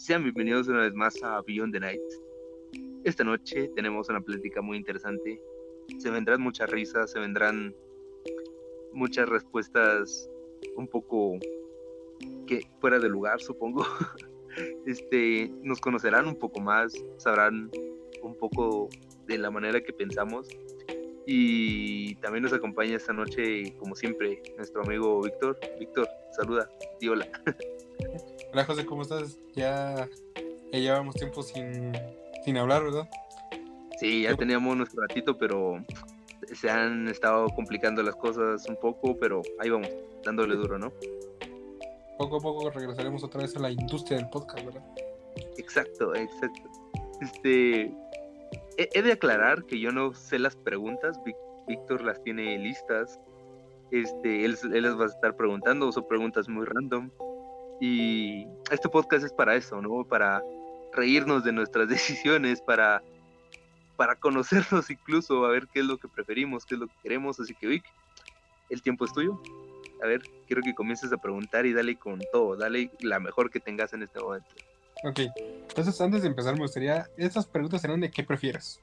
Sean bienvenidos una vez más a Beyond the Night. Esta noche tenemos una plática muy interesante. Se vendrán muchas risas, se vendrán muchas respuestas un poco que fuera de lugar, supongo. Este, nos conocerán un poco más, sabrán un poco de la manera que pensamos. Y también nos acompaña esta noche, como siempre, nuestro amigo Víctor. Víctor, saluda, di hola. Hola José, ¿cómo estás? Ya, ya llevamos tiempo sin, sin hablar, ¿verdad? Sí, ya teníamos nuestro ratito, pero se han estado complicando las cosas un poco, pero ahí vamos, dándole duro, ¿no? Poco a poco regresaremos otra vez a la industria del podcast, ¿verdad? Exacto, exacto. Este, he, he de aclarar que yo no sé las preguntas, Víctor las tiene listas. Este, él, él las va a estar preguntando, son preguntas muy random. Y este podcast es para eso, ¿no? Para reírnos de nuestras decisiones, para, para conocernos incluso, a ver qué es lo que preferimos, qué es lo que queremos. Así que, Vic, el tiempo es tuyo. A ver, quiero que comiences a preguntar y dale con todo, dale la mejor que tengas en este momento. Ok, entonces antes de empezar me gustaría, estas preguntas serán de qué prefieres.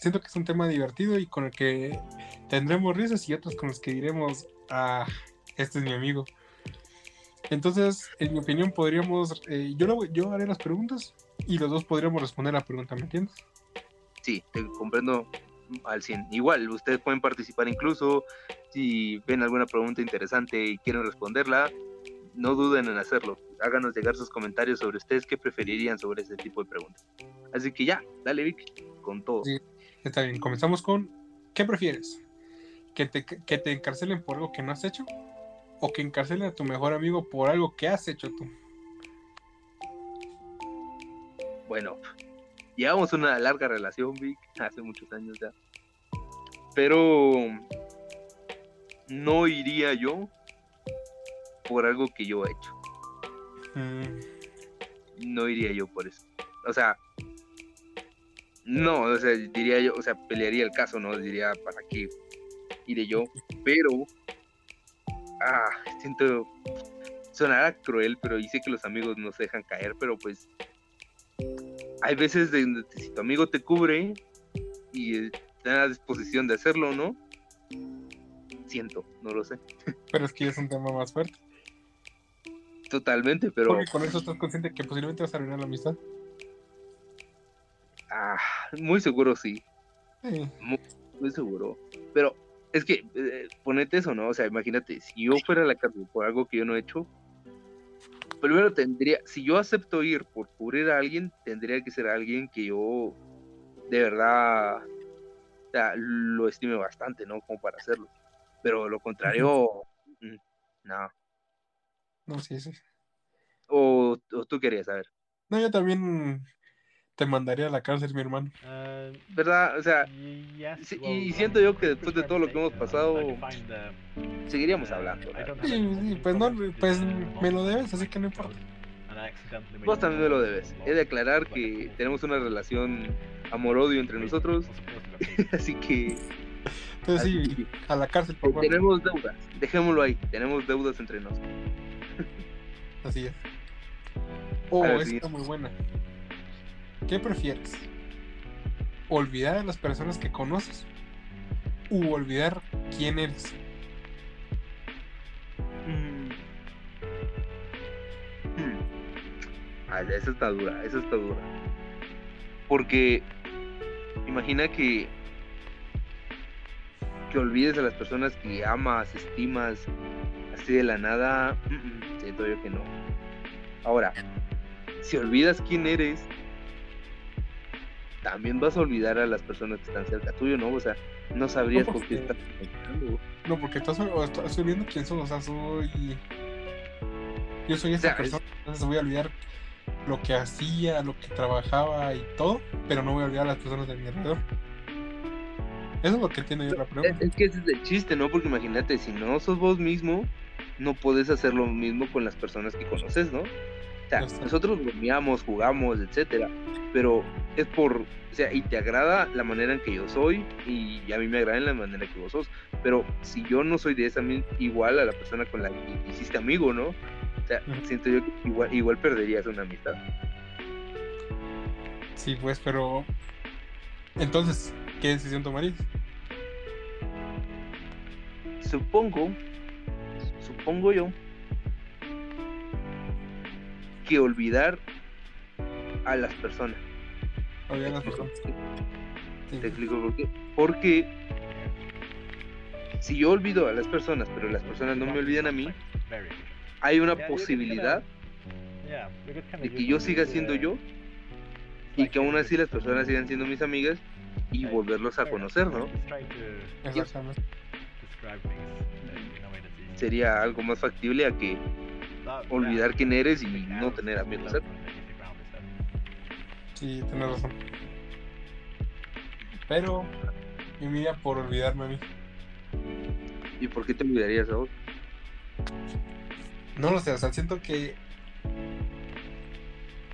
Siento que es un tema divertido y con el que tendremos risas y otros con los que diremos, ah, este es mi amigo. Entonces, en mi opinión, podríamos, eh, yo, lo- yo haré las preguntas y los dos podríamos responder la pregunta, ¿me entiendes? Sí, te comprendo al 100. Igual, ustedes pueden participar incluso si ven alguna pregunta interesante y quieren responderla, no duden en hacerlo. Háganos llegar sus comentarios sobre ustedes qué preferirían sobre ese tipo de preguntas. Así que ya, dale Vic, con todo. Sí. Está bien, comenzamos con, ¿qué prefieres? ¿Que te, ¿Que te encarcelen por algo que no has hecho? ¿O que encarcelen a tu mejor amigo por algo que has hecho tú? Bueno, llevamos una larga relación, Vic, hace muchos años ya. Pero no iría yo por algo que yo he hecho. Mm, no iría yo por eso. O sea, no, o sea, diría yo, o sea, pelearía el caso, ¿no? Diría, ¿para qué iré yo? Pero, ah, siento, sonará cruel, pero y sé que los amigos no se dejan caer, pero pues, hay veces de donde si tu amigo te cubre y está a disposición de hacerlo, ¿no? Siento, no lo sé. pero es que es un tema más fuerte. Totalmente, pero... Porque con eso estás consciente que posiblemente vas a arruinar la amistad. Ah, muy seguro sí. Sí. muy seguro. Pero es que, eh, ponete eso, ¿no? O sea, imagínate, si yo fuera a la cárcel por algo que yo no he hecho, primero tendría, si yo acepto ir por cubrir a alguien, tendría que ser alguien que yo de verdad o sea, lo estime bastante, ¿no? Como para hacerlo. Pero lo contrario, mm, no. No, sí, sí. O, o tú querías saber, No, yo también te mandaría a la cárcel, mi hermano. Uh, ¿verdad? O sea, yes, sí, well, y siento yo que después de todo lo que hemos pasado, seguiríamos hablando. A- sí, pues no, pues me lo debes, así que no importa. Vos también me lo debes. a He de aclarar que tenemos una relación amor-odio entre nosotros, así que Entonces Así sí, a la cárcel, por favor. tenemos deudas. Dejémoslo ahí, tenemos deudas entre nosotros. Así es. Oh, esta muy buena. ¿Qué prefieres? ¿Olvidar a las personas que conoces? ¿U olvidar quién eres? Mm. Mm. Ah, ya, esa está dura, esa está dura. Porque imagina que que olvides a las personas que amas, estimas, así de la nada, mm, mm, siento yo que no. Ahora, si olvidas quién eres, también vas a olvidar a las personas que están cerca tuyo, ¿no? O sea, no sabrías No, con porque- estás conectando. No, porque estás, estás olvidando quién soy, o sea, soy... Yo soy esta O sea, es- persona, entonces voy a olvidar lo que hacía, lo que trabajaba y todo, pero no voy a olvidar a las personas de mi alrededor. Eso es lo que entiendo yo la pregunta. es que ese es el chiste, ¿no? Porque imagínate, si no sos vos mismo, no puedes hacer lo mismo con las personas que conoces, ¿no? O sea, nosotros bromeamos, jugamos, etcétera, pero es por, o sea, y te agrada la manera en que yo soy y a mí me agrada la manera que vos sos, pero si yo no soy de esa mi- igual a la persona con la que hiciste amigo, ¿no? O sea, siento yo que igual, igual perderías una amistad. Sí, pues, pero. Entonces, ¿qué decisión tomarías? Supongo, supongo yo, que olvidar a las personas. Las personas. Sí. Te explico por qué. Porque si yo olvido a las personas, pero las personas no me olvidan a mí, hay una posibilidad de que yo siga siendo uh, yo y que aún así las personas sigan siendo mis amigas y volverlos a conocer, ¿no? Exactamente. Sería algo más factible a que olvidar quién eres y no tener amigos cerca. Sí, tienes razón. Pero yo me iría por olvidarme a mí. ¿Y por qué te olvidarías a vos? No lo sé, o sea, siento que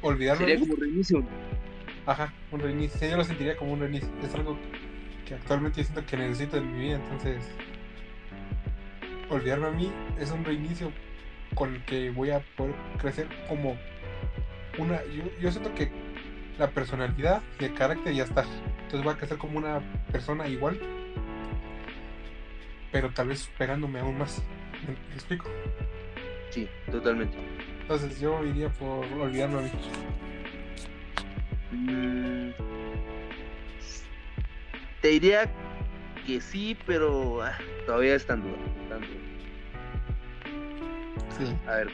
olvidarme Sería como reinicio. ajá, un reinicio. Yo lo sentiría como un reinicio. Es algo que actualmente siento que necesito en mi vida, entonces olvidarme a mí es un reinicio con el que voy a poder crecer como una. Yo, yo siento que la personalidad y el carácter ya está. Entonces voy a crecer como una persona igual, pero tal vez pegándome aún más. ¿Me, me explico? Sí, totalmente. Entonces yo iría por olvidarme a mí. Mm, Te diría que sí, pero ah, todavía está en duda. está en duda. Sí. A ver,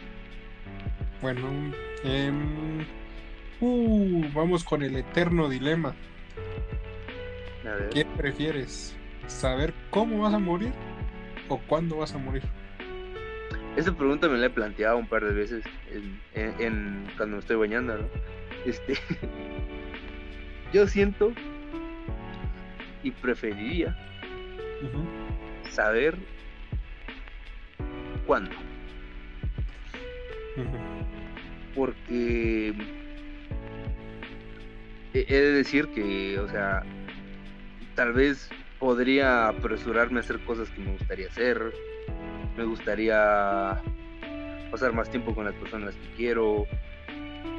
Bueno, em, uh, vamos con el eterno dilema. a ver. ¿Qué prefieres? ¿Saber cómo vas a morir o cuándo vas a morir? Esa pregunta me la he planteado un par de veces en, en- en- cuando me estoy bañando, ¿no? Este, yo siento y preferiría saber cuándo, porque he de decir que, o sea, tal vez podría apresurarme a hacer cosas que me gustaría hacer, me gustaría pasar más tiempo con las personas que quiero.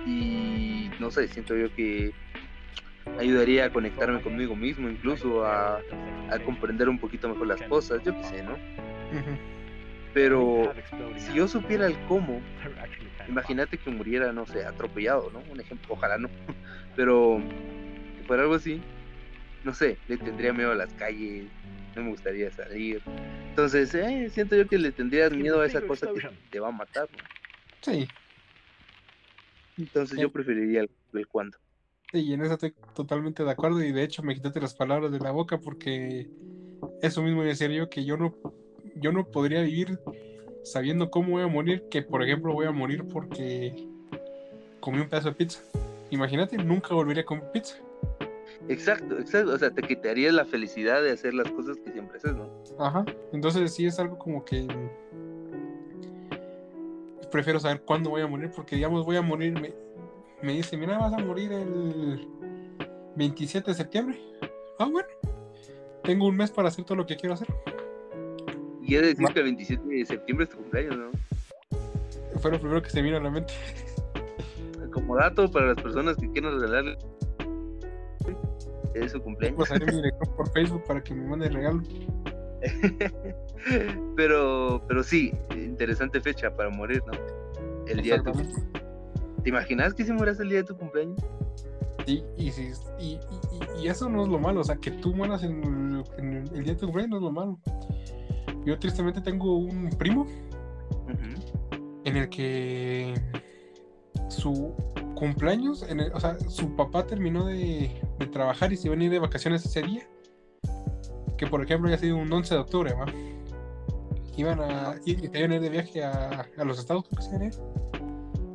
Y no sé, siento yo que ayudaría a conectarme conmigo mismo, incluso a, comprender un poquito mejor las cosas, yo qué sé, ¿no? Pero si yo supiera el cómo, imagínate que muriera, no sé, atropellado, ¿no? Un ejemplo, ojalá no, pero que fuera algo así, no sé, le tendría miedo a las calles, no me gustaría salir. Entonces, eh, siento yo que le tendrías miedo a esa cosa que te va a matar, ¿no? Sí, Entonces yo Eh. preferiría el, el cuándo. sí, y en eso estoy totalmente de acuerdo y de hecho me quitaste las palabras de la boca porque eso mismo decía yo que yo no, yo no podría vivir sabiendo cómo voy a morir, que por ejemplo voy a morir porque comí un pedazo de pizza. Imagínate, nunca volvería a comer pizza. Exacto, exacto. O sea, te quitarías la felicidad de hacer las cosas que siempre haces, ¿no? Ajá, entonces sí es algo como que prefiero saber cuándo voy a morir porque digamos voy a morir, me, me dice, mira, vas a morir el 27 de septiembre. Ah, bueno, tengo un mes para hacer todo lo que quiero hacer. Y he de decir que el 27 de septiembre es tu cumpleaños, ¿no? Fue lo primero que se me vino a la mente. Como dato para las personas que quieran regalarle es su cumpleaños. mi dirección por Facebook para que me mande regalo. pero, pero sí, interesante fecha para morir, ¿no? El día de tu. ¿Te imaginas que si mueras el día de tu cumpleaños? Sí, y, si- y, y- y- y eso no es lo malo, o sea, que tú mueras en, en el día de tu cumpleaños no es lo malo. Yo tristemente tengo un primo en el que su cumpleaños, en el- o sea, su papá terminó de, de trabajar y se iba a ir de vacaciones ese día. Que por ejemplo había sido un 11 de octubre, ¿va? Iban a, y- iban a ir de viaje a, a los estados, iban ir.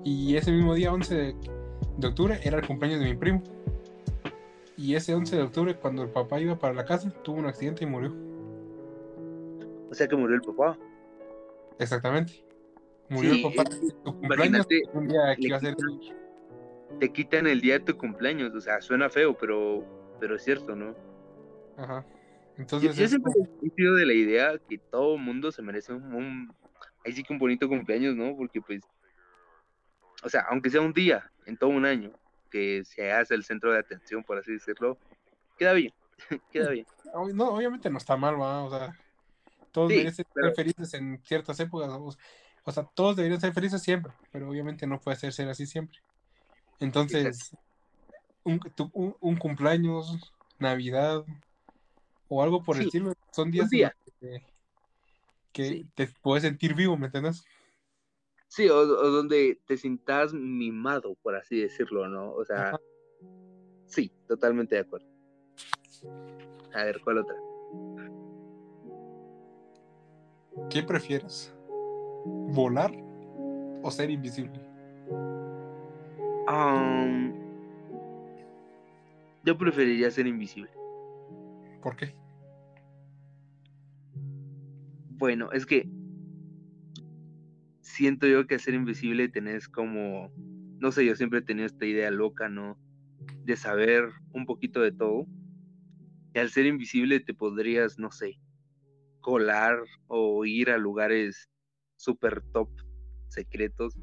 Y ese mismo día, 11 de, de octubre, era el cumpleaños de mi primo. Y ese 11 de octubre, cuando el papá iba para la casa, tuvo un accidente y murió. O sea que murió el papá. Exactamente. Murió Sí, el papá. es- Su cumpleaños, un día que iba a ser te quitan el día de tu cumpleaños. O sea, suena feo, pero, pero es cierto, ¿no? Ajá. Yo, Entonces, yo es siempre he sido de la idea que todo mundo se merece un, un- ahí sí que un bonito cumpleaños, ¿no? Porque pues, o sea, aunque sea un día en todo un año, que se hace el centro de atención, por así decirlo, queda bien, queda bien. no, obviamente no está mal, ¿va? O sea, todos Sí, merecen pero- ser felices en ciertas épocas. O, o sea, todos deberían ser felices siempre, pero obviamente no puede ser, ser así siempre. Entonces, un, tu- un, un cumpleaños, Navidad o algo por el estilo, son días día. que, que Sí. te puedes sentir vivo, ¿me entiendes? Sí, o, o donde te sientas mimado, por así decirlo, ¿no? O sea, Ajá. sí, totalmente de acuerdo. A ver, ¿cuál otra? ¿Qué prefieres? ¿Volar o ser invisible? Am, yo preferiría ser invisible. ¿Por qué? Bueno, es que siento yo que ser invisible tenés como, no sé, yo siempre he tenido esta idea loca, ¿no? De saber un poquito de todo. Y al ser invisible te podrías, no sé, colar o ir a lugares super top secretos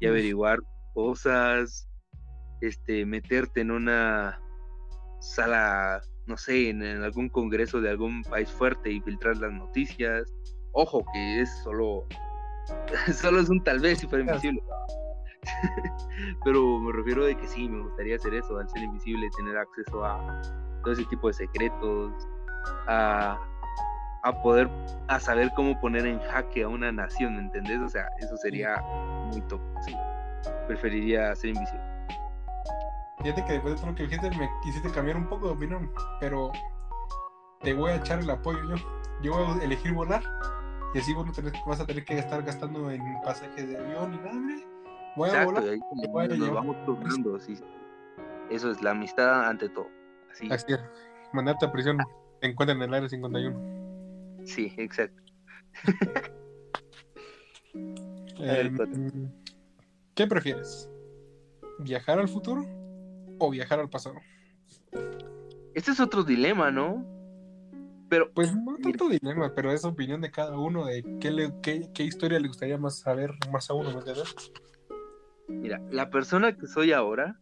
y averiguar cosas, este, meterte en una sala, no sé, en, en algún congreso de algún país fuerte y filtrar las noticias. Ojo, que es solo, solo es un tal vez si fuera invisible. Pero me refiero de que sí, me gustaría hacer eso, al ser invisible, tener acceso a todo ese tipo de secretos, a, a poder, a saber cómo poner en jaque a una nación, ¿me entendés? O sea, eso sería muy top, sí. Preferiría ser invisible. Fíjate que después de todo lo que dijiste me quisiste cambiar un poco de opinión, pero te voy a echar el apoyo yo. Yo voy a elegir volar y así vos no tenés- vas a tener que estar gastando en pasajes de avión ni nada, hombre. Voy a Exacto, volar. ahí te voy a nos vamos turnando, sí. Eso es la amistad ante todo. Así, Así es. Mandarte a prisión. Te encuentran en el área 51. Sí, exacto. Eh, cuate. ¿Qué prefieres? ¿Viajar al futuro o viajar al pasado? Este es otro dilema, ¿no? Pero Pues no tanto dilema, pero es opinión de cada uno de qué, le- qué, qué historia le gustaría más saber más a uno, ¿me entiendes? Mira, la persona que soy ahora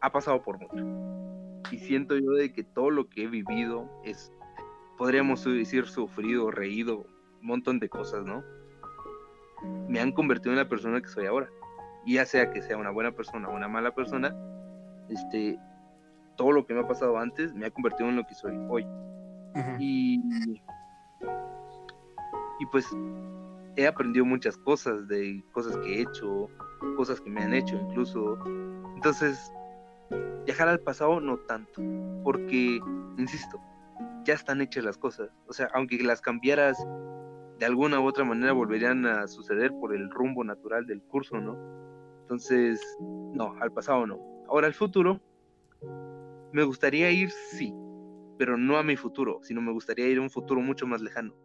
ha pasado por mucho. Y siento yo de que todo lo que he vivido es, podríamos decir, sufrido, reído, un montón de cosas, ¿no? Me han convertido en la persona que soy ahora. Y ya sea que sea una buena persona o una mala persona, este, todo lo que me ha pasado antes me ha convertido en lo que soy hoy. Y, y pues he aprendido muchas cosas de cosas que he hecho, cosas que me han hecho incluso. Entonces, viajar al pasado no tanto, porque, insisto, ya están hechas las cosas. O sea, aunque las cambiaras de alguna u otra manera, volverían a suceder por el rumbo natural del curso, ¿no? Entonces, no, al pasado no. Ahora, al futuro, me gustaría ir, sí, pero no a mi futuro, sino me gustaría ir a un futuro mucho más lejano.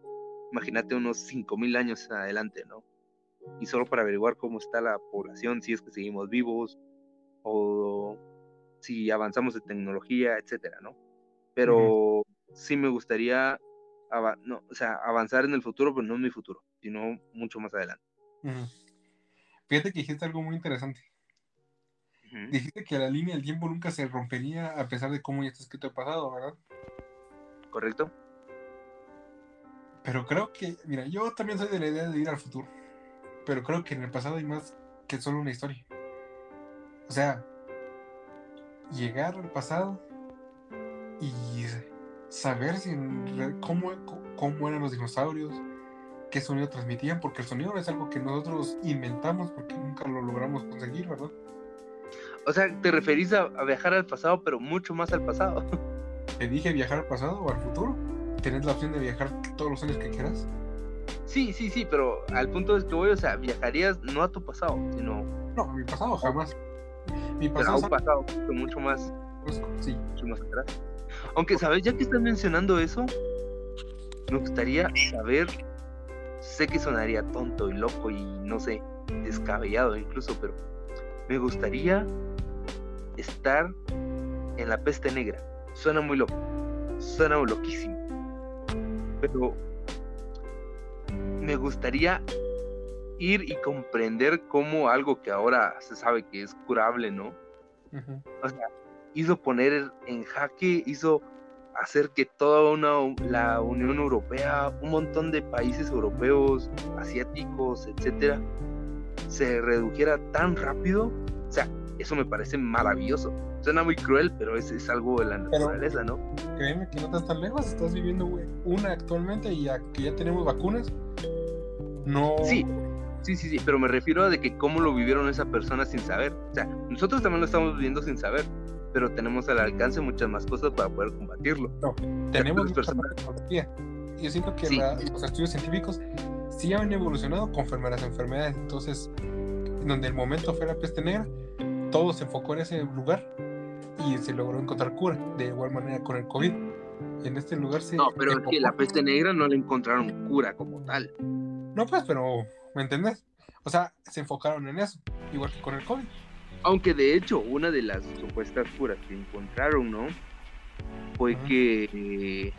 Imagínate unos 5000 años adelante, ¿no? Y solo para averiguar cómo está la población, si es que seguimos vivos o si avanzamos en tecnología, etcétera, ¿no? Pero sí me gustaría no, o sea, avanzar en el futuro, pero no en mi futuro, sino mucho más adelante. Fíjate que dijiste algo muy interesante. Dijiste que la línea del tiempo nunca se rompería a pesar de cómo ya está escrito el pasado, ¿verdad? ¿Correcto? Pero creo que, mira, yo también soy de la idea de ir al futuro. Pero creo que en el pasado hay más que solo una historia. O sea, llegar al pasado y saber si cómo, cómo eran los dinosaurios, qué sonido transmitían, porque el sonido es algo que nosotros inventamos porque nunca lo logramos conseguir, ¿verdad? O sea, te referís a, a viajar al pasado, pero mucho más al pasado. Te dije viajar al pasado o al futuro. Tenés la opción de viajar todos los años que quieras. Sí, sí, sí, pero al punto es que voy, o sea, viajarías no a tu pasado, sino No, a mi pasado jamás. Mi pero a pasado un pasado mucho, mucho más, pues, sí. mucho más atrás. Aunque, ¿sabes? Ya que estás mencionando eso, me gustaría saber, sé que sonaría tonto y loco y no sé, descabellado incluso, pero me gustaría estar en la peste negra. Suena muy loco, suena loquísimo. Pero me gustaría ir y comprender cómo algo que ahora se sabe que es curable, ¿no? O sea, hizo poner en jaque, hizo hacer que toda una, la Unión Europea, un montón de países europeos, asiáticos, etcétera, se redujera tan rápido. O sea, eso me parece maravilloso. Suena muy cruel, pero es, es algo de la Pero- naturaleza, ¿no? Créeme que no estás tan lejos, estás viviendo güey, una actualmente y ya que ya tenemos vacunas, no... Sí, sí, sí, sí, pero me refiero a de que cómo lo vivieron esa persona sin saber. O sea, nosotros también lo estamos viviendo sin saber, pero tenemos al alcance muchas más cosas para poder combatirlo. tenemos las mucha personas- tecnología. Yo siento que Sí. la- los estudios científicos sí han evolucionado conforme a las enfermedades. Entonces, donde el momento fue la peste negra, todo se enfocó en ese lugar y se logró encontrar cura. De igual manera con el COVID. En este lugar se. No, pero es que la peste negra no le encontraron cura como tal. No, pues, pero. ¿Me entendés? O sea, se enfocaron en eso. Igual que con el COVID. Aunque de hecho, una de las supuestas curas que encontraron, ¿no? Fue que eh,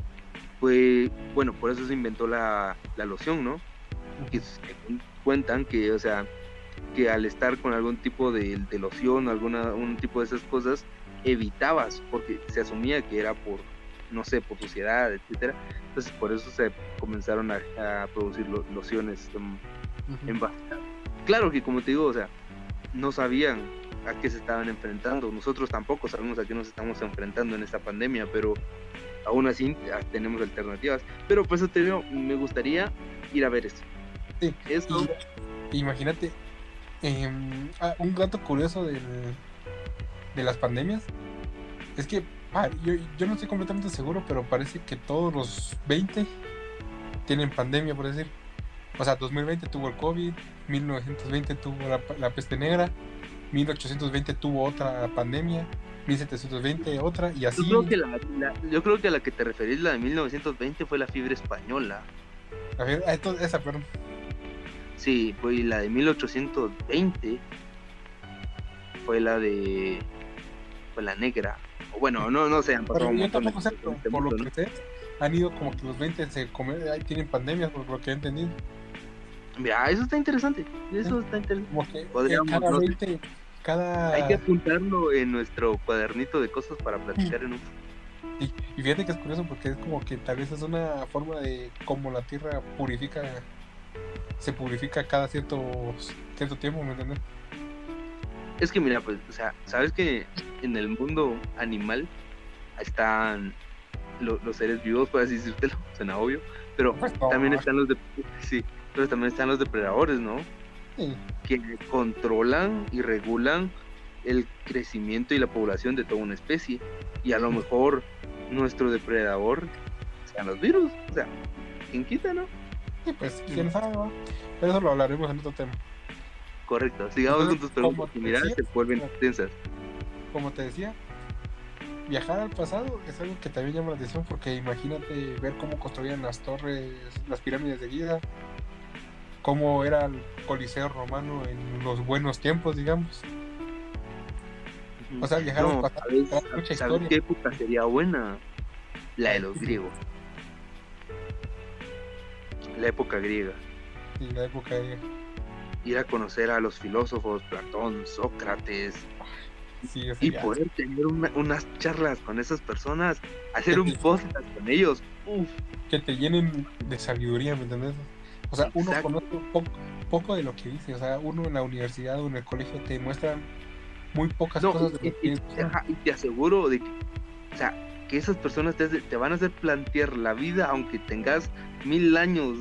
fue, bueno, por eso se inventó la, la loción, ¿no? Que cuentan que, o sea, que al estar con algún tipo de, de loción, alguna, un tipo de esas cosas, evitabas, porque se asumía que era por, no sé, por suciedad, etcétera. Entonces por eso se comenzaron a, a producir lo- lociones em, en base a- Claro que como te digo, o sea, no sabían a qué se estaban enfrentando. Nosotros tampoco sabemos a qué nos estamos enfrentando en esta pandemia, pero aún así tenemos alternativas. Pero por eso te digo, me gustaría ir a ver esto. Sí, Esto, imagínate, em, ah, un dato curioso del- de las pandemias es que ah, yo, yo no estoy completamente seguro, pero parece que todos los 20 tienen pandemia, por decir. O sea, 2020 tuvo el COVID, 1920 tuvo la, la peste negra, 1820 tuvo otra pandemia, 1720 otra, y así. yo, creo que la, la- yo creo que a la que te referís, la de 1920, fue la fiebre española. A ver, ah, esa, perdón. Sí, fue la de 1820 fue la de fue la negra. O bueno, no no sé, han pasado Pero yo tampoco sé, este por lo que sé, han ido como que los 20 se comen, ahí tienen pandemias, por lo que he entendido. Mira, eso está interesante. Eso está interesante. Como Podríamos, cada no sé. 20, cada... Hay que apuntarlo en nuestro cuadernito de cosas para platicar en un Y, y fíjate que es curioso porque es como que tal vez es una forma de cómo la tierra purifica, se purifica cada cierto, cierto tiempo, ¿me entiendes? Es que mira, pues, o sea, sabes que en el mundo animal están lo- los seres vivos, por así decírtelo, suena obvio, pero Pues no, también están los de sí, pero también están los depredadores, ¿no? sí, que controlan y regulan el crecimiento y la población de toda una especie. Y a lo mejor nuestro depredador sean los virus. O sea, ¿quién quita, no? sí, pues quién sabe, ¿no? Pero eso lo hablaremos en otro tema. Correcto. Sigamos con tus preguntas. que Mira, decía, se vuelven como- tensas. Como te decía, viajar al pasado es algo que también llama la atención porque imagínate ver cómo construían las torres, las pirámides de Giza, cómo era el Coliseo romano en los buenos tiempos, digamos. O sea, viajar al No, pasado ¿sabes, trae mucha ¿sabes historia. qué época sería buena? La de los griegos. La época griega. Y la época de... Ir a conocer a los filósofos, Platón, Sócrates, Sí, y ya- poder tener una- unas charlas con esas personas, hacer un podcast con ellos. Uf, que te llenen de sabiduría, ¿me entiendes? O sea, uno Exacto. conoce un poco, poco de lo que dice, o sea, uno en la universidad o en el colegio te muestran muy pocas no, cosas de y, lo y- que ajá, y te aseguro de que, o sea, que esas personas te, te van a hacer plantear la vida, aunque tengas mil años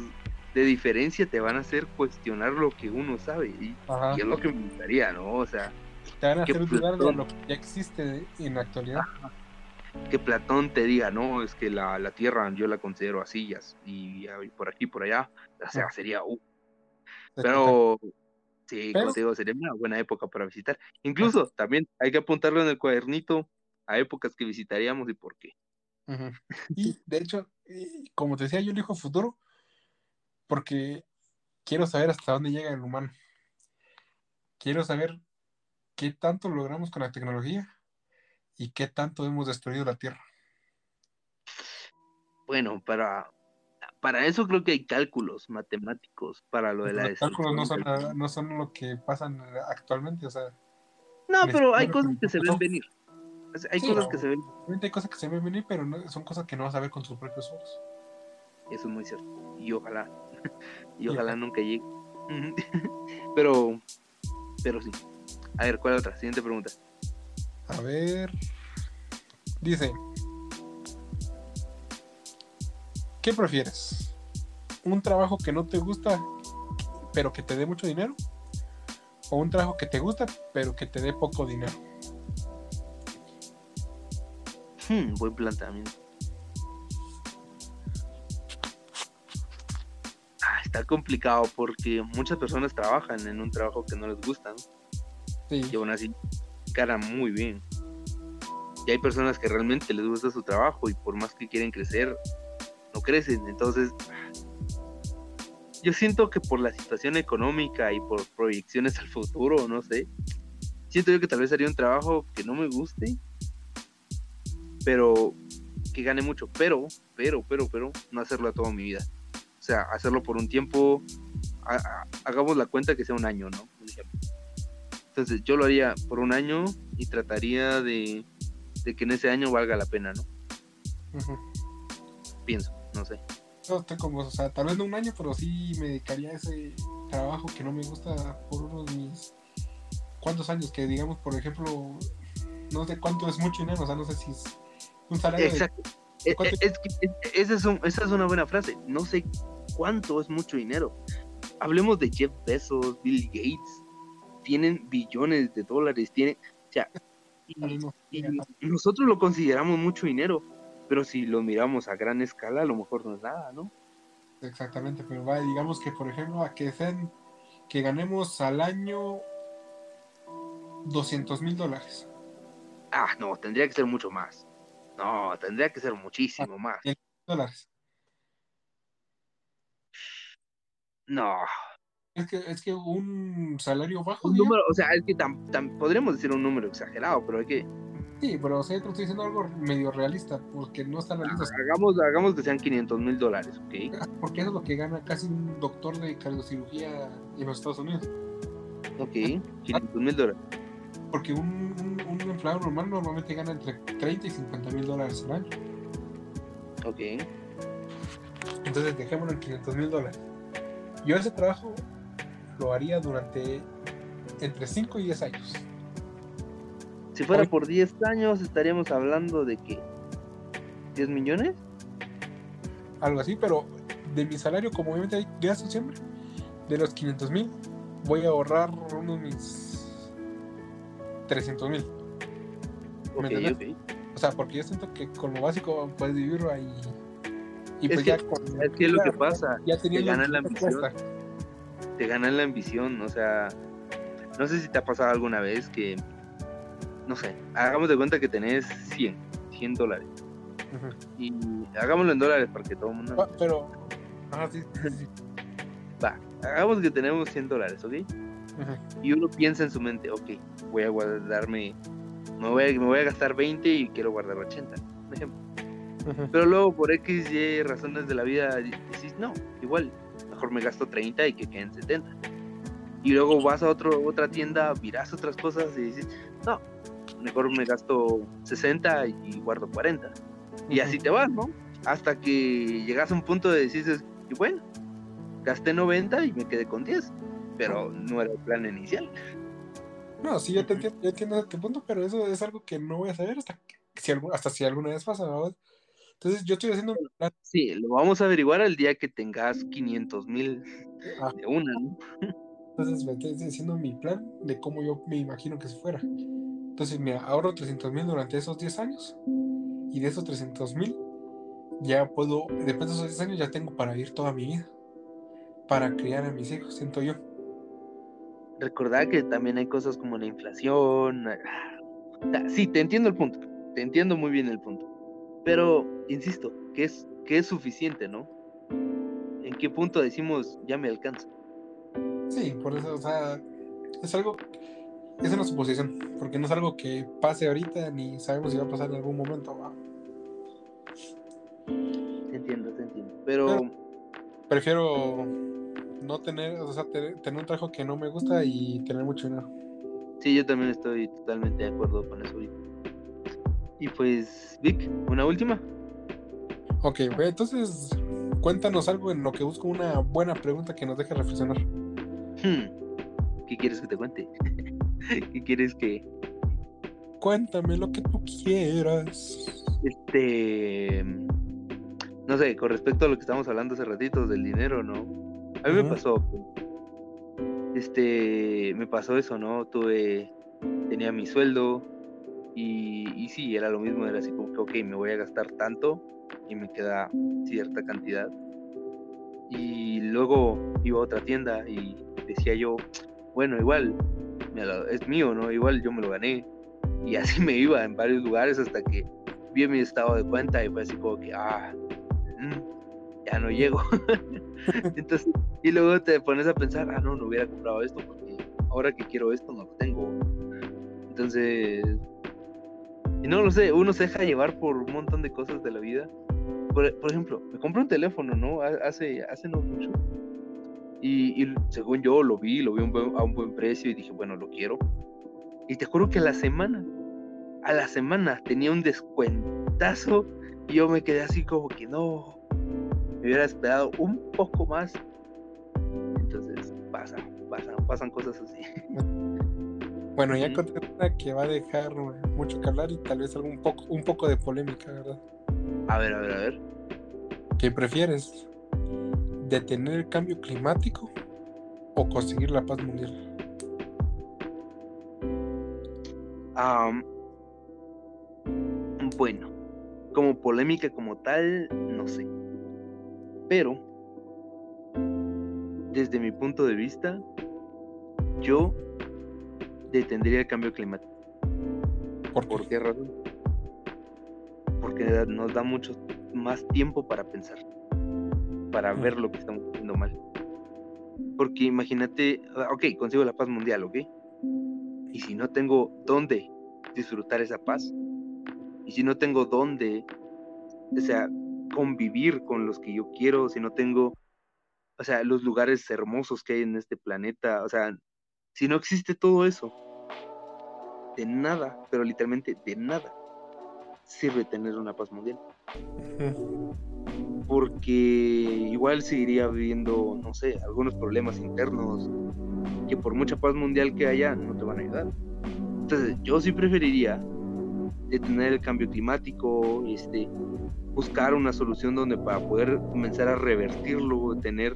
de diferencia, te van a hacer cuestionar lo que uno sabe. Y, Ajá, es lo que me gustaría, ¿no? O sea, te van a hacer dudar de lo que ya existe en la actualidad. Que Platón te diga, no, es que la, la Tierra yo la considero así, y, por aquí, por allá, o sea, sería, uh, Pero sí, como te digo, sería una buena época para visitar. Incluso también hay que apuntarlo en el cuadernito a épocas que visitaríamos y por qué. Y de hecho, como te decía, yo elijo futuro porque quiero saber hasta dónde llega el humano. Quiero saber qué tanto logramos con la tecnología y qué tanto hemos destruido la Tierra. Bueno, para, para eso creo que hay cálculos matemáticos para lo de la Los cálculos no son, la- no son lo que pasan actualmente, o sea, No, pero hay cosas que se ven venir. Hay Sí, cosas no. que se ven, hay cosas que se ven venir, pero no- son cosas que no vas a ver con tus propios ojos. eso es muy cierto. Y ojalá, y ojalá nunca llegue. pero, pero sí. A ver, ¿cuál otra? Siguiente pregunta. A ver, dice, ¿qué prefieres? ¿Un trabajo que no te gusta, pero que te dé mucho dinero? ¿O un trabajo que te gusta, pero que te dé poco dinero? Hmm, buen planteamiento. Ah, está complicado porque muchas personas trabajan en un trabajo que no les gusta ¿no? Sí, y aún así ganan muy bien. Y hay personas que realmente les gusta su trabajo y por más que quieren crecer, no crecen. Entonces, yo siento que por la situación económica y por proyecciones al futuro, no sé, siento yo que tal vez haría un trabajo que no me guste, pero que gane mucho. Pero, pero, pero, pero, no hacerlo a toda mi vida. O sea, hacerlo por un tiempo, ha- ha- hagamos la cuenta que sea un año, ¿no? Un ejemplo. Entonces yo lo haría por un año y trataría de, de que en ese año valga la pena, ¿no? Pienso, no sé. Yo estoy como, o sea, tal vez no un año, pero sí me dedicaría a ese trabajo que no me gusta por unos mis cuántos años, que digamos, por ejemplo, no sé cuánto es mucho dinero, o sea, no sé si es un salario de Exacto. E- ¿Cuánto- e- Es es- esa, es un- esa es una buena frase. No sé cuánto es mucho dinero. Hablemos de Jeff Bezos, Bill Gates. Tienen billones de dólares. Tienen, o sea, y- nosotros lo consideramos mucho dinero. Pero si lo miramos a gran escala, a lo mejor no es nada, ¿no? Exactamente, pero va, digamos que por ejemplo a que sean que ganemos al año 200 mil dólares. Ah, no, tendría que ser mucho más. No, tendría que ser muchísimo más. Dólares. No, Es que, es que un salario bajo, un diga- número, o sea, es que tam- tam- podríamos decir un número exagerado, pero hay que sí, pero o sea, yo te estoy diciendo algo medio realista, porque no está realista, hagamos, hagamos que sean 500 mil dólares, ¿ok? porque eso es lo que gana casi un doctor de cardiocirugía en los Estados Unidos. Ok, 500 mil dólares. Porque un, un, un empleado normal normalmente gana entre 30 y 50 mil dólares al año. Ok, Entonces dejémoslo en 500 mil dólares. Yo ese trabajo lo haría durante entre 5 y 10 años. si fuera Hoy- por 10 años, estaríamos hablando de que 10 millones. Algo así, pero de mi salario, como obviamente hay gastos siempre, de los 500 mil, voy a ahorrar unos mis 300 mil. Ok, ¿Me entiendes? ok. O sea, porque yo siento que con lo básico puedes vivir ahí. Y Es pues que- ya con. Es que es lo ya- que pasa, Ya teniendo gana la ambición. cuesta. Te ganan la ambición, o sea, no sé si te ha pasado alguna vez que, no sé, hagamos de cuenta que tenés 100, 100 dólares. Y hagámoslo en dólares para que todo el mundo... Ah, Pero. Ajá, sí, sí, sí. Va, hagamos que tenemos 100 dólares, ¿ok? Y uno piensa en su mente, ok, voy a guardarme, me voy a, me voy a gastar 20 y quiero guardar 80, por ejemplo. Pero luego por X, Y razones de la vida decís, no, igual, mejor me gasto 30 y que queden 70. Y luego vas a otro, otra tienda, miras otras cosas y dices, no, mejor me gasto 60 y guardo 40. Y así te vas, ¿no? Hasta que llegas a un punto de decir, y bueno, gasté 90 y me quedé con 10. Pero no era el plan inicial. No, sí, yo te entiendo, yo entiendo este punto, pero eso es algo que no voy a saber hasta, que- si, hasta si alguna vez pasa, ¿verdad? Entonces yo estoy haciendo mi plan. Sí, lo vamos a averiguar el día que tengas 500 mil Ah. de una, ¿no? Entonces me estoy haciendo mi plan de cómo yo me imagino que se fuera. Entonces me ahorro 300 mil durante esos 10 años y de esos 300 mil ya puedo, después de esos 10 años ya tengo para vivir toda mi vida, para criar a mis hijos, siento yo. Recordar que también hay cosas como la inflación. ah, Sí, te entiendo el punto. Te entiendo muy bien el punto. Pero, insisto, que es, que es suficiente, ¿no? ¿En qué punto decimos ya me alcanza? Sí, por eso, o sea, es algo, es una suposición, porque no es algo que pase ahorita ni sabemos si va a pasar en algún momento. ¿va? Te entiendo, te entiendo. Pero, Pero- Prefiero no tener, o sea, tener, tener un trabajo que no me gusta y tener mucho dinero. sí, yo también estoy totalmente de acuerdo con eso ahorita. Y pues, Vic, una última. Ok, güey, entonces cuéntanos algo en lo que busco una buena pregunta que nos deje reflexionar. Hmm, ¿Qué quieres que te cuente? ¿Qué quieres que, Cuéntame lo que tú quieras. este, no sé, con respecto a lo que estábamos hablando hace ratitos del dinero, ¿no? A mí me pasó, este, me pasó eso, ¿no? Tuve, tenía mi sueldo y, y sí, era lo mismo, era así como que, ok, me voy a gastar tanto y me queda cierta cantidad. Y luego iba a otra tienda y decía yo, bueno, igual, es mío, ¿no? Igual yo me lo gané. Y así me iba en varios lugares hasta que vi mi estado de cuenta y fue así como que, ah, mm, ya no llego. Entonces, y luego te pones a pensar, ah, no, no hubiera comprado esto porque ahora que quiero esto no lo tengo. Entonces, y no lo sé, uno se deja llevar por un montón de cosas de la vida. Por, por ejemplo, me compré un teléfono, ¿no? Ha- Hace, hace no mucho. Y, y según yo lo vi, lo vi a un buen- a un buen precio y dije, bueno, lo quiero. Y te juro que a la semana, a la semana tenía un descuentazo y yo me quedé así como que no, me hubiera esperado un poco más. Entonces pasa, pasan, pasan cosas así. Bueno, ya conté una que va a dejar mucho que hablar y tal vez algún poco, un poco de polémica, ¿verdad? A ver, a ver, a ver. ¿Qué prefieres? ¿Detener el cambio climático o conseguir la paz mundial? Am, bueno, como polémica como tal, no sé. Pero, desde mi punto de vista, yo detendría el cambio climático. ¿Por qué? ¿Por qué razón? Porque nos da mucho más tiempo para pensar, para ver lo que estamos haciendo mal. Porque imagínate, ah, ok, consigo la paz mundial, ¿ok? Y si no tengo dónde disfrutar esa paz, y si no tengo dónde, o sea, convivir con los que yo quiero, si no tengo, o sea, los lugares hermosos que hay en este planeta, o sea, si no existe todo eso, de nada, pero literalmente de nada, sirve tener una paz mundial. Porque igual seguiría viviendo, no sé, algunos problemas internos que por mucha paz mundial que haya no te van a ayudar. Entonces, yo sí preferiría detener el cambio climático, este, buscar una solución donde para poder comenzar a revertirlo, tener,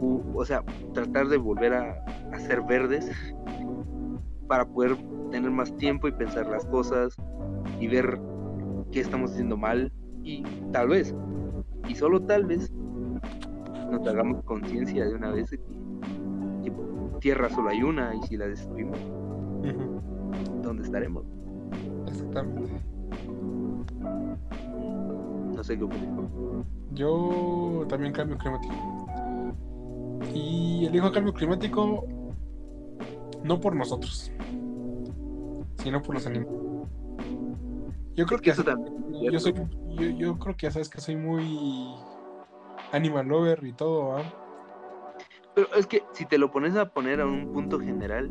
o sea, tratar de volver a, a ser verdes para poder tener más tiempo y pensar las cosas y ver qué estamos haciendo mal y tal vez, y solo tal vez, nos hagamos conciencia de una vez que, que tierra solo hay una y si la destruimos. ¿dónde estaremos? Exactamente. No sé qué opinas. Yo también cambio climático. Y elijo cambio climático no por nosotros, sino por los animales. Yo creo que Eso también yo, soy, cierto. yo, yo creo que ya sabes que soy muy animal lover y todo. Pero es que si te lo pones a poner a un punto general,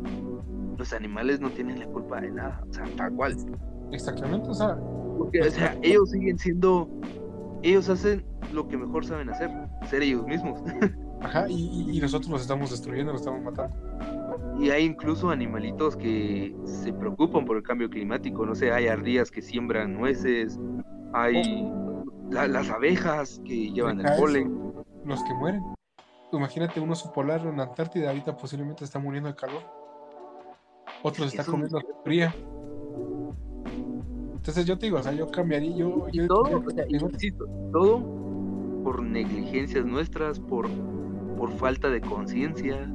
los animales no tienen la culpa de nada, o sea, tal cual. Exactamente, o sea, Porque, o sea, ellos siguen siendo, ellos hacen lo que mejor saben hacer, ser ellos mismos. ajá, y, nosotros los estamos destruyendo, los estamos matando. Y hay incluso animalitos que se preocupan por el cambio climático, no sé, hay ardillas que siembran nueces, hay la- las abejas que llevan el polen. Los que mueren. Imagínate un oso polar en la Antártida, ahorita posiblemente está muriendo de calor. Otros está Eso comiendo fría. Entonces yo te digo, o sea, yo cambiaría, yo, yo todo, yo- o sea, y insisto, todo por negligencias nuestras, por, por falta de conciencia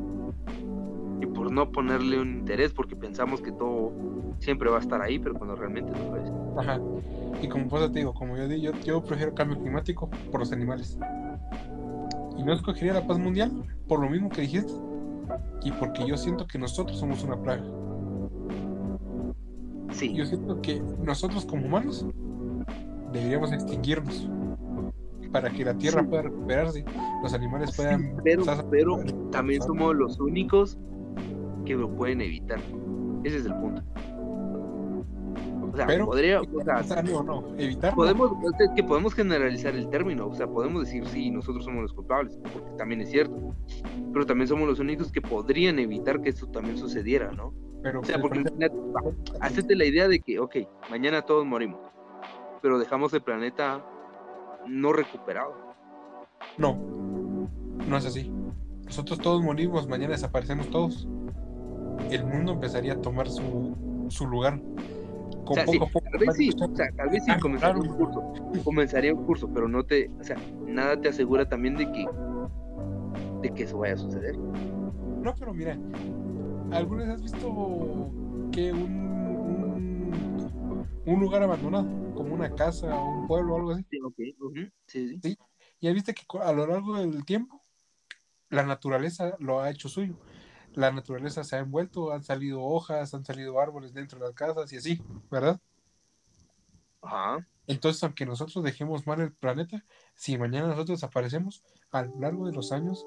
y por no ponerle un interés, porque pensamos que todo siempre va a estar ahí, pero cuando realmente no lo es. Ajá. Y como pues te digo, como yo digo, yo, yo prefiero cambio climático por los animales. Y no escogería la paz mundial por lo mismo que dijiste. Y porque yo siento que nosotros somos una plaga. Sí. Yo siento que nosotros como humanos deberíamos extinguirnos para que la Tierra Sí. pueda recuperarse, los animales Sí, puedan... pero, quizás- pero también somos los únicos que lo pueden evitar. Ese es el punto. O sea, Pero- podría, o sea, o no, evitar. podemos, es que podemos generalizar el término, o sea, podemos decir sí, nosotros somos los culpables, porque también es cierto, pero también somos los únicos que podrían evitar que esto también sucediera, ¿no? pero O sea, porque imagínate, hacete la idea de que, ok, mañana todos morimos, pero dejamos el planeta no recuperado. No, no es así. Nosotros todos morimos, mañana desaparecemos todos. El mundo empezaría a tomar su, su lugar. Con O sea, sí, poco a poco. Tal vez sí, o sea, tal vez sí Ah, comenzaría claro. un curso, comenzaría un curso, pero no te, o sea, nada te asegura también de que, de que eso vaya a suceder. No, pero mira, ¿alguna vez has visto que un, un, lugar abandonado, como una casa o un pueblo o algo así? Sí, ok, ujú, sí, sí. Ya viste que a lo largo del tiempo la naturaleza lo ha hecho suyo. La naturaleza se ha envuelto, han salido hojas, han salido árboles dentro de las casas y así, ¿verdad? Ajá. Entonces, aunque nosotros dejemos mal el planeta, si mañana nosotros desaparecemos, a lo largo de los años,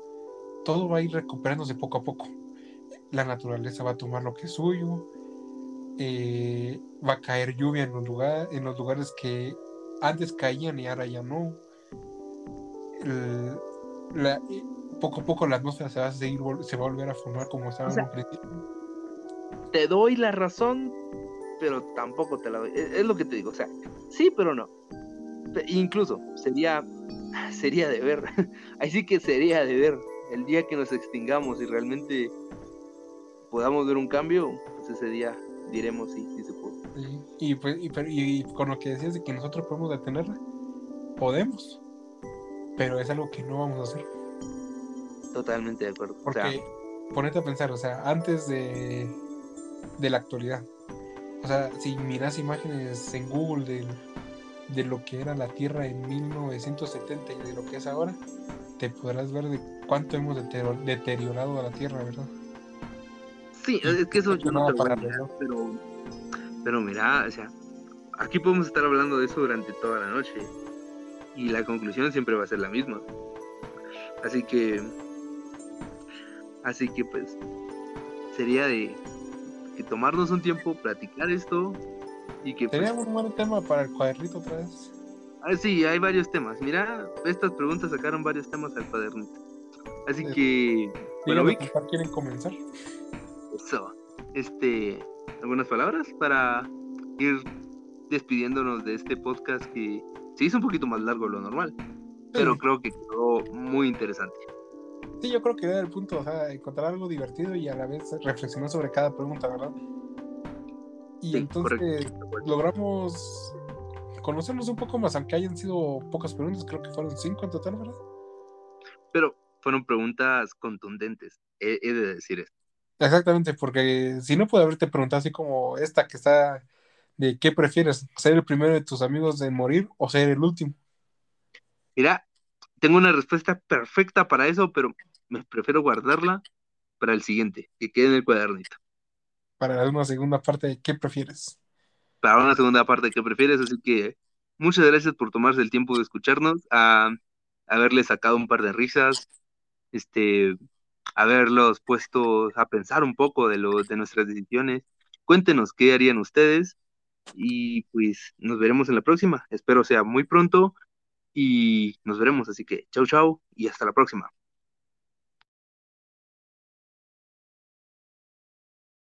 todo va a ir recuperándose poco a poco. La naturaleza va a tomar lo que es suyo, eh, va a caer lluvia en los, lugar, en los lugares que antes caían y ahora ya no. El- la- poco a poco la atmósfera se va a seguir, se va a volver a formar como estaba O sea, en un principio. Te doy la razón, pero tampoco te la doy. Es, es lo que te digo, o sea, sí, pero no. Incluso sería, sería de ver, ahí sí que sería de ver. El día que nos extingamos y realmente podamos ver un cambio, pues ese día diremos sí, sí se pudo. Sí, Y, pues, y, pero- y con lo que decías de que nosotros podemos detenerla, podemos, pero es algo que no vamos a hacer. Totalmente de acuerdo. O Porque sea, ponete a pensar, o sea, antes de, de la actualidad, o sea, si miras imágenes en Google del- de, lo que era la Tierra en 1970 y de lo que es ahora, te podrás ver de cuánto hemos deteriorado a la Tierra, ¿verdad? Sí, es que eso yo no te voy a pero, pero mira, o sea, aquí podemos estar hablando de eso durante toda la noche y la conclusión siempre va a ser la misma. Así que, así que pues, sería de que tomarnos un tiempo, platicar esto y que pues, Sería un buen tema para el cuadernito otra vez. ah, sí, hay varios temas. Mira, estas preguntas sacaron varios temas al cuadernito. Así Sí. que, bueno, Vic, quieren comenzar. Eso. Este, algunas palabras para ir despidiéndonos de este podcast que se hizo un poquito más largo de lo normal, pero Sí. creo que quedó muy interesante. Sí, yo creo que era el punto, o sea, encontrar algo divertido y a la vez reflexionar sobre cada pregunta, ¿verdad? Y Sí, entonces correcto. logramos conocernos un poco más, aunque hayan sido pocas preguntas, creo que fueron cinco en total, ¿verdad? Pero fueron preguntas contundentes, he, he de decir eso. Exactamente, porque si no puede haberte preguntado así como esta que está de qué prefieres, ser el primero de tus amigos en morir o ser el último. Mira, tengo una respuesta perfecta para eso, pero me prefiero guardarla para el siguiente, que quede en el cuadernito. Para una segunda parte de qué prefieres. Para una segunda parte que prefieres, así que muchas gracias por tomarse el tiempo de escucharnos, a haberle sacado un par de risas, este, haberlos puesto a pensar un poco de lo, de nuestras decisiones. Cuéntenos qué harían ustedes y pues nos veremos en la próxima. Espero sea muy pronto y nos veremos. Así que chau chau y hasta la próxima.